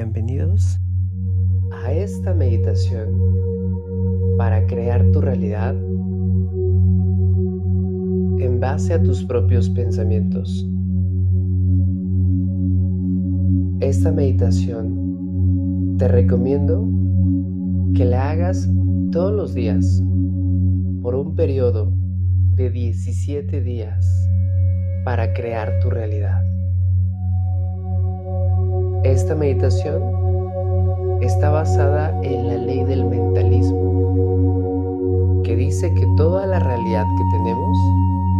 bienvenidos a esta meditación para crear tu realidad en base a tus propios pensamientos. Esta meditación te recomiendo que la hagas todos los días por un periodo de 17 días para crear tu realidad. Esta meditación está basada en la ley del mentalismo, que dice que toda la realidad que tenemos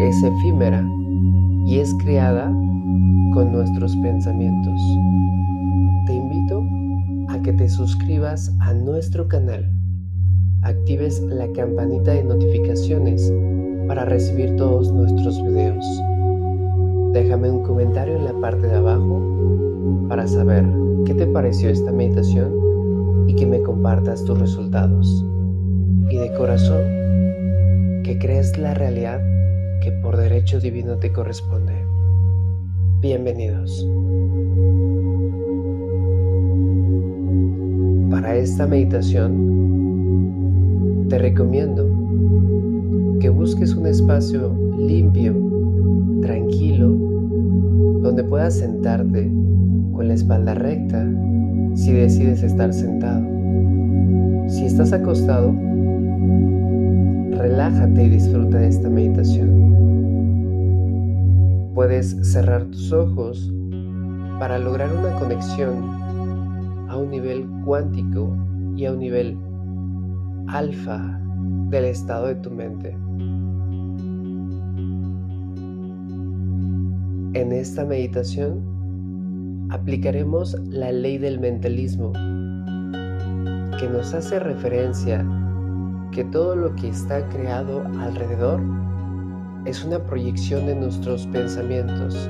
es efímera y es creada con nuestros pensamientos. Te invito a que te suscribas a nuestro canal, actives la campanita de notificaciones para recibir todos nuestros videos. Déjame un comentario en la parte de abajo para saber qué te pareció esta meditación y que me compartas tus resultados. Y de corazón, que crees la realidad que por derecho divino te corresponde. Bienvenidos. Para esta meditación, te recomiendo que busques un espacio limpio, tranquilo, donde puedas sentarte con la espalda recta si decides estar sentado. Si estás acostado, relájate y disfruta de esta meditación. Puedes cerrar tus ojos para lograr una conexión a un nivel cuántico y a un nivel alfa del estado de tu mente. En esta meditación aplicaremos la ley del mentalismo, que nos hace referencia que todo lo que está creado alrededor es una proyección de nuestros pensamientos.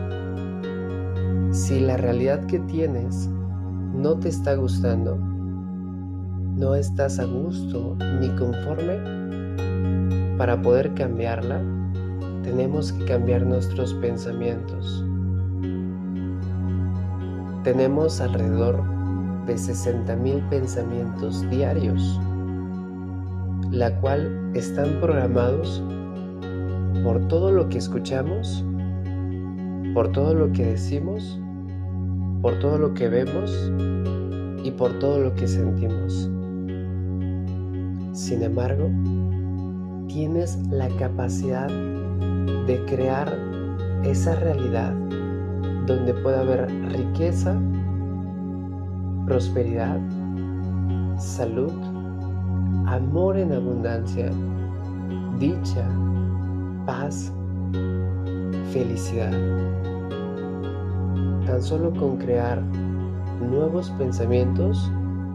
Si la realidad que tienes no te está gustando, no estás a gusto ni conforme, para poder cambiarla, tenemos que cambiar nuestros pensamientos. Tenemos alrededor de 60.000 pensamientos diarios, la cual están programados por todo lo que escuchamos, por todo lo que decimos, por todo lo que vemos y por todo lo que sentimos. Sin embargo, tienes la capacidad de crear esa realidad donde pueda haber riqueza, prosperidad, salud, amor en abundancia, dicha, paz, felicidad. Tan solo con crear nuevos pensamientos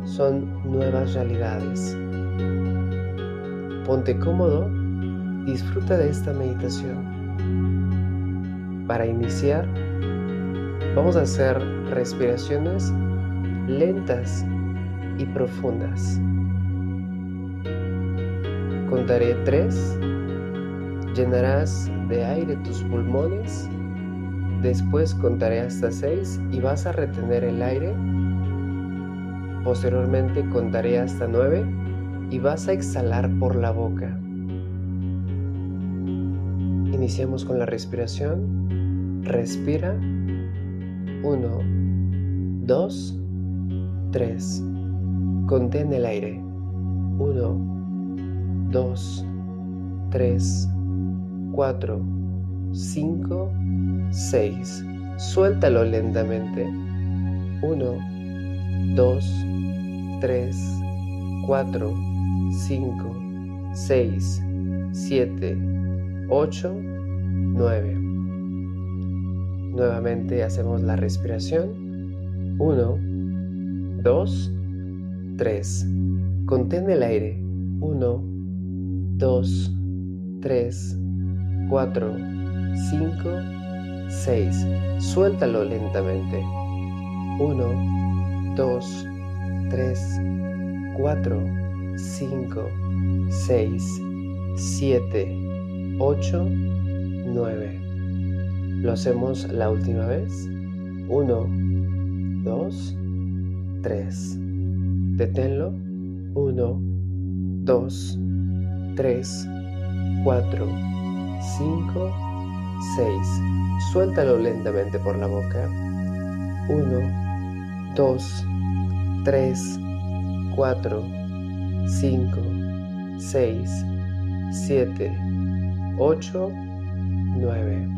son nuevas realidades. Ponte cómodo, disfruta de esta meditación. Para iniciar, Vamos a hacer respiraciones lentas y profundas. Contaré tres. Llenarás de aire tus pulmones. Después contaré hasta seis y vas a retener el aire. Posteriormente contaré hasta nueve y vas a exhalar por la boca. Iniciamos con la respiración. Respira 1, 2, 3. Contén el aire. 1, 2, 3, 4, 5, 6. Suéltalo lentamente. 1, 2, 3, 4, 5, 6, 7, 8, 9. Nuevamente hacemos la respiración. 1, 2, 3. Contén el aire. 1, 2, 3, 4, 5, 6. Suéltalo lentamente. 1, 2, 3, 4, 5, 6, 7, 8, 9. Lo hacemos la última vez. 1, 2, 3. Deténlo. 1, 2, 3, 4, 5, 6. Suéltalo lentamente por la boca. 1, 2, 3, 4, 5, 6, 7, 8, 9.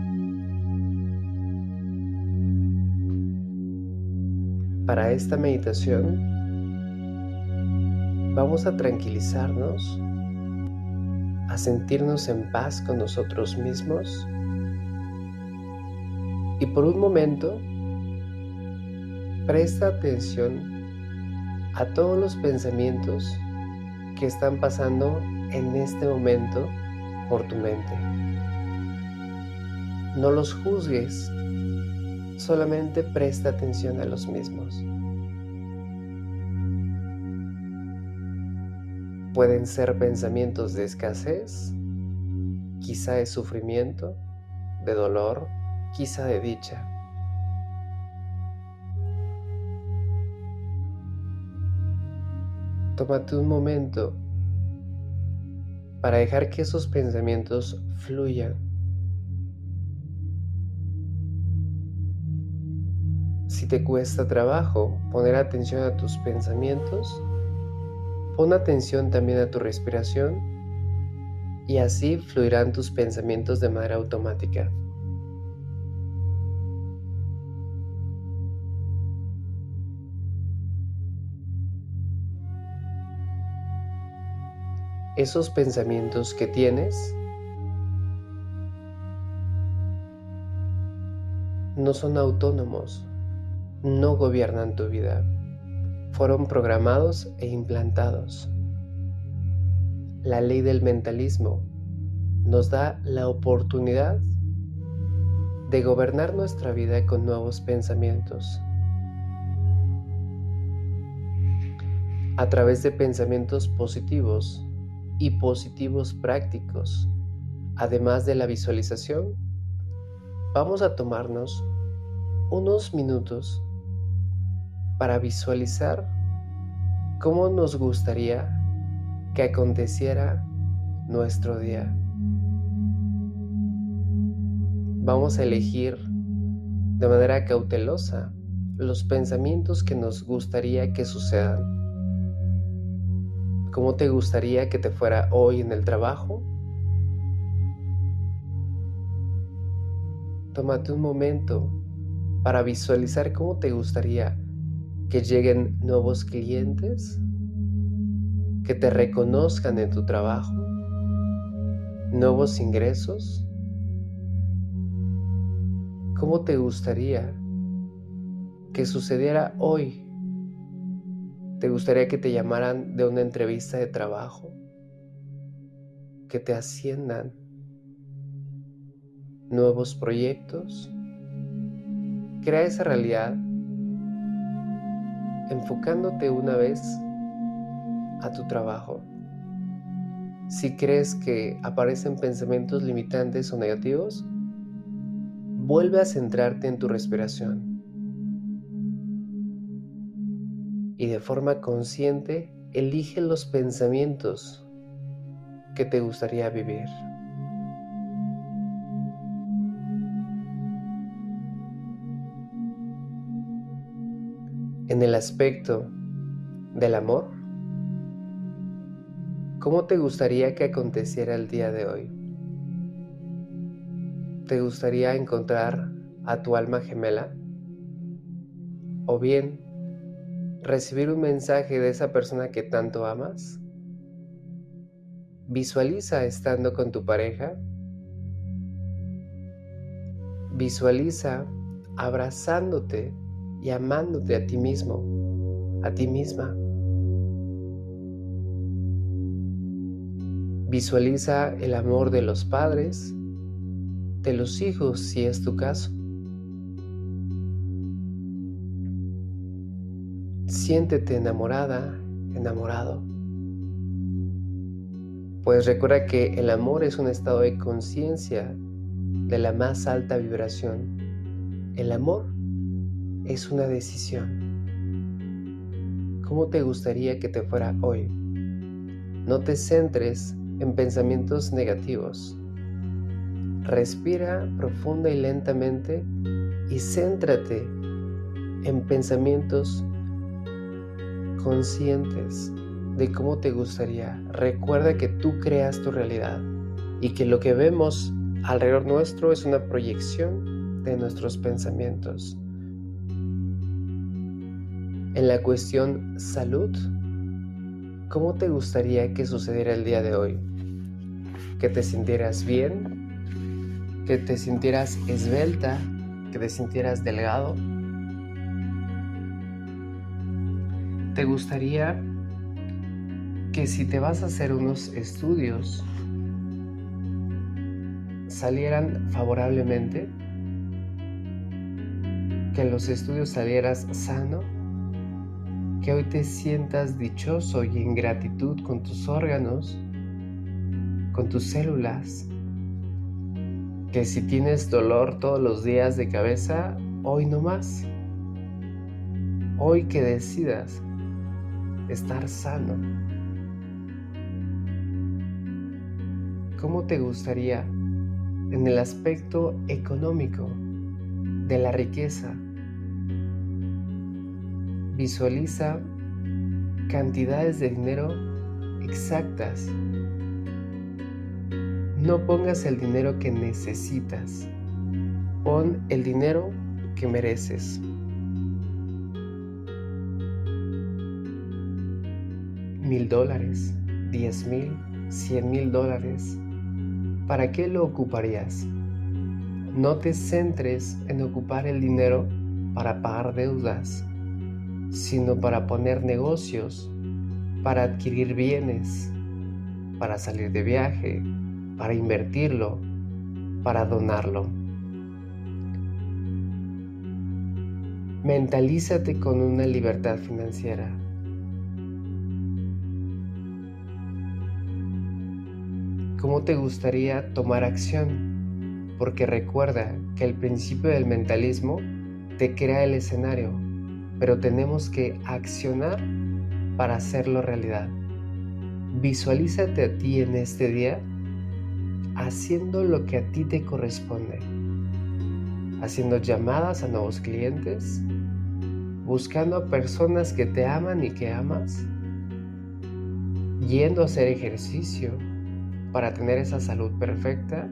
Para esta meditación vamos a tranquilizarnos, a sentirnos en paz con nosotros mismos y por un momento presta atención a todos los pensamientos que están pasando en este momento por tu mente. No los juzgues solamente presta atención a los mismos. Pueden ser pensamientos de escasez, quizá de sufrimiento, de dolor, quizá de dicha. Tómate un momento para dejar que esos pensamientos fluyan Te cuesta trabajo poner atención a tus pensamientos, pon atención también a tu respiración y así fluirán tus pensamientos de manera automática. Esos pensamientos que tienes no son autónomos, no gobiernan tu vida. Fueron programados e implantados. La ley del mentalismo nos da la oportunidad de gobernar nuestra vida con nuevos pensamientos. A través de pensamientos positivos y positivos prácticos, además de la visualización, vamos a tomarnos unos minutos para visualizar cómo nos gustaría que aconteciera nuestro día. Vamos a elegir de manera cautelosa los pensamientos que nos gustaría que sucedan. ¿Cómo te gustaría que te fuera hoy en el trabajo? Tómate un momento para visualizar cómo te gustaría que lleguen nuevos clientes, que te reconozcan en tu trabajo, nuevos ingresos. ¿Cómo te gustaría que sucediera hoy? ¿Te gustaría que te llamaran de una entrevista de trabajo? ¿Que te asciendan? ¿Nuevos proyectos? Crea esa realidad enfocándote una vez a tu trabajo. Si crees que aparecen pensamientos limitantes o negativos, vuelve a centrarte en tu respiración. Y de forma consciente, elige los pensamientos que te gustaría vivir. En el aspecto del amor, ¿cómo te gustaría que aconteciera el día de hoy? ¿Te gustaría encontrar a tu alma gemela? ¿O bien recibir un mensaje de esa persona que tanto amas? Visualiza estando con tu pareja. Visualiza abrazándote y amándote a ti mismo, a ti misma. Visualiza el amor de los padres, de los hijos si es tu caso. Siéntete enamorada, enamorado. Pues recuerda que el amor es un estado de conciencia de la más alta vibración. El amor es una decisión. ¿Cómo te gustaría que te fuera hoy? No te centres en pensamientos negativos. Respira profunda y lentamente y céntrate en pensamientos conscientes de cómo te gustaría. Recuerda que tú creas tu realidad y que lo que vemos alrededor nuestro es una proyección de nuestros pensamientos. En la cuestión salud, ¿cómo te gustaría que sucediera el día de hoy? ¿Que te sintieras bien? ¿Que te sintieras esbelta? ¿Que te sintieras delgado? ¿Te gustaría que si te vas a hacer unos estudios salieran favorablemente? ¿Que los estudios salieras sano? ¿Que hoy te sientas dichoso y en gratitud con tus órganos, con tus células? Que si tienes dolor todos los días de cabeza, hoy no más. Hoy que decidas estar sano. ¿Cómo te gustaría en el aspecto económico de la riqueza? Visualiza cantidades de dinero exactas. No pongas el dinero que necesitas. Pon el dinero que mereces. mil dólares, diez mil, cien mil dólares. ¿Para qué lo ocuparías? No te centres en ocupar el dinero para pagar deudas, sino para poner negocios, para adquirir bienes, para salir de viaje, para invertirlo, para donarlo. Mentalízate con una libertad financiera. ¿Cómo te gustaría tomar acción? Porque recuerda que el principio del mentalismo te crea el escenario, pero tenemos que accionar para hacerlo realidad. Visualízate a ti en este día haciendo lo que a ti te corresponde, haciendo llamadas a nuevos clientes, buscando a personas que te aman y que amas, yendo a hacer ejercicio, para tener esa salud perfecta,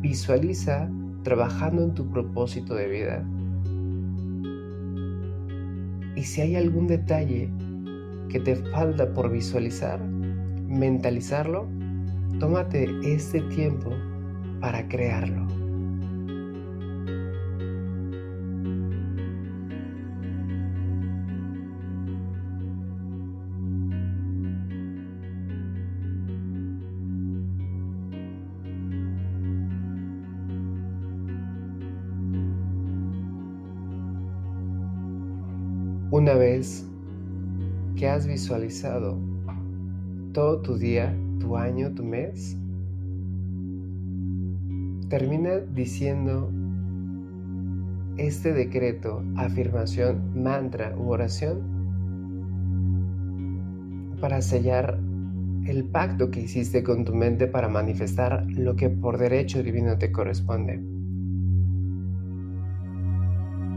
visualiza trabajando en tu propósito de vida. Y si hay algún detalle que te falta por visualizar, mentalizarlo, tómate este tiempo para crearlo. Una vez que has visualizado todo tu día, tu año, tu mes, termina diciendo este decreto, afirmación, mantra u oración para sellar el pacto que hiciste con tu mente para manifestar lo que por derecho divino te corresponde.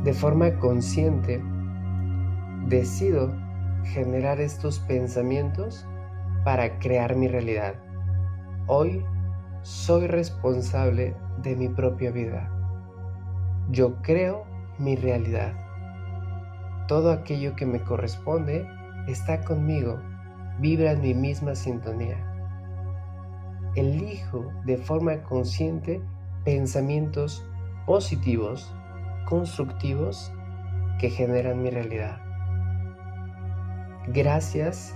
De forma consciente, decido generar estos pensamientos para crear mi realidad. Hoy soy responsable de mi propia vida. Yo creo mi realidad. Todo aquello que me corresponde está conmigo, vibra en mi misma sintonía. Elijo de forma consciente pensamientos positivos, constructivos, que generan mi realidad. Gracias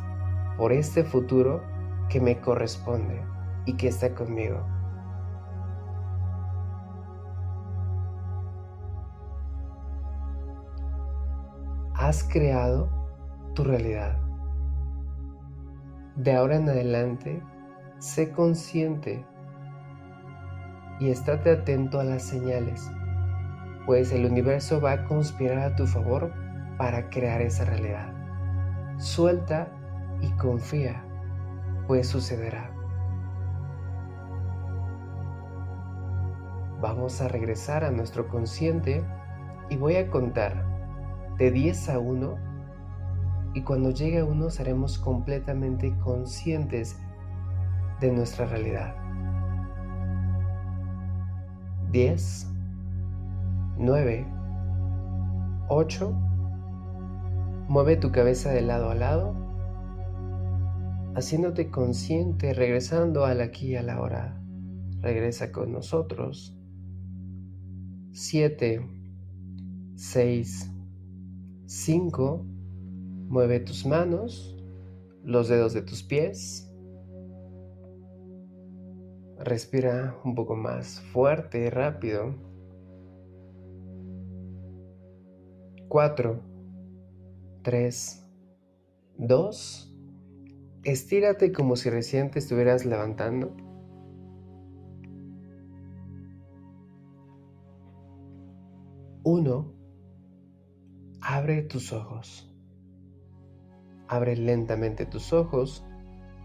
por este futuro que me corresponde y que está conmigo. Has creado tu realidad. De ahora en adelante, sé consciente y estate atento a las señales, pues el universo va a conspirar a tu favor para crear esa realidad. Suelta y confía, pues sucederá. Vamos a regresar a nuestro consciente y voy a contar de 10 a 1 y cuando llegue a 1 seremos completamente conscientes de nuestra realidad. 10, 9, 8, mueve tu cabeza de lado a lado, haciéndote consciente, regresando al aquí y a la hora. Regresa con nosotros. 7, 6, 5, mueve tus manos, los dedos de tus pies. Respira un poco más fuerte y rápido. 4, 3, 2. Estírate como si recién te estuvieras levantando. Uno, abre tus ojos. Abre lentamente tus ojos.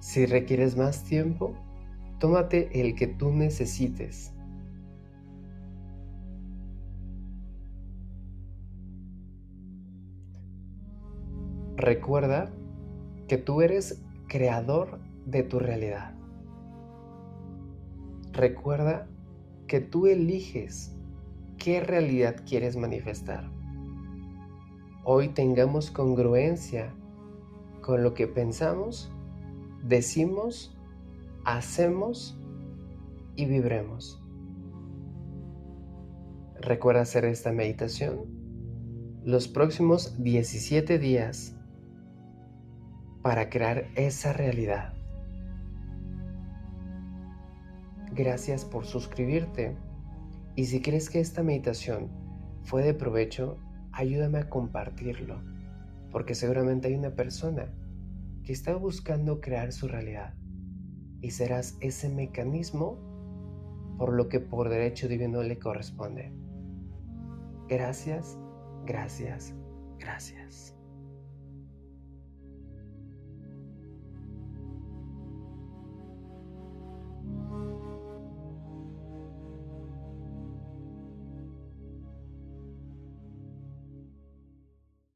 Si requieres más tiempo, tómate el que tú necesites. Recuerda que tú eres creador de tu realidad. Recuerda que tú eliges qué realidad quieres manifestar. Hoy tengamos congruencia con lo que pensamos, decimos, hacemos y vibremos. Recuerda hacer esta meditación los próximos 17 días para crear esa realidad. Gracias por suscribirte y si crees que esta meditación fue de provecho, ayúdame a compartirlo, porque seguramente hay una persona que está buscando crear su realidad y serás ese mecanismo por lo que por derecho divino le corresponde. Gracias, gracias, gracias.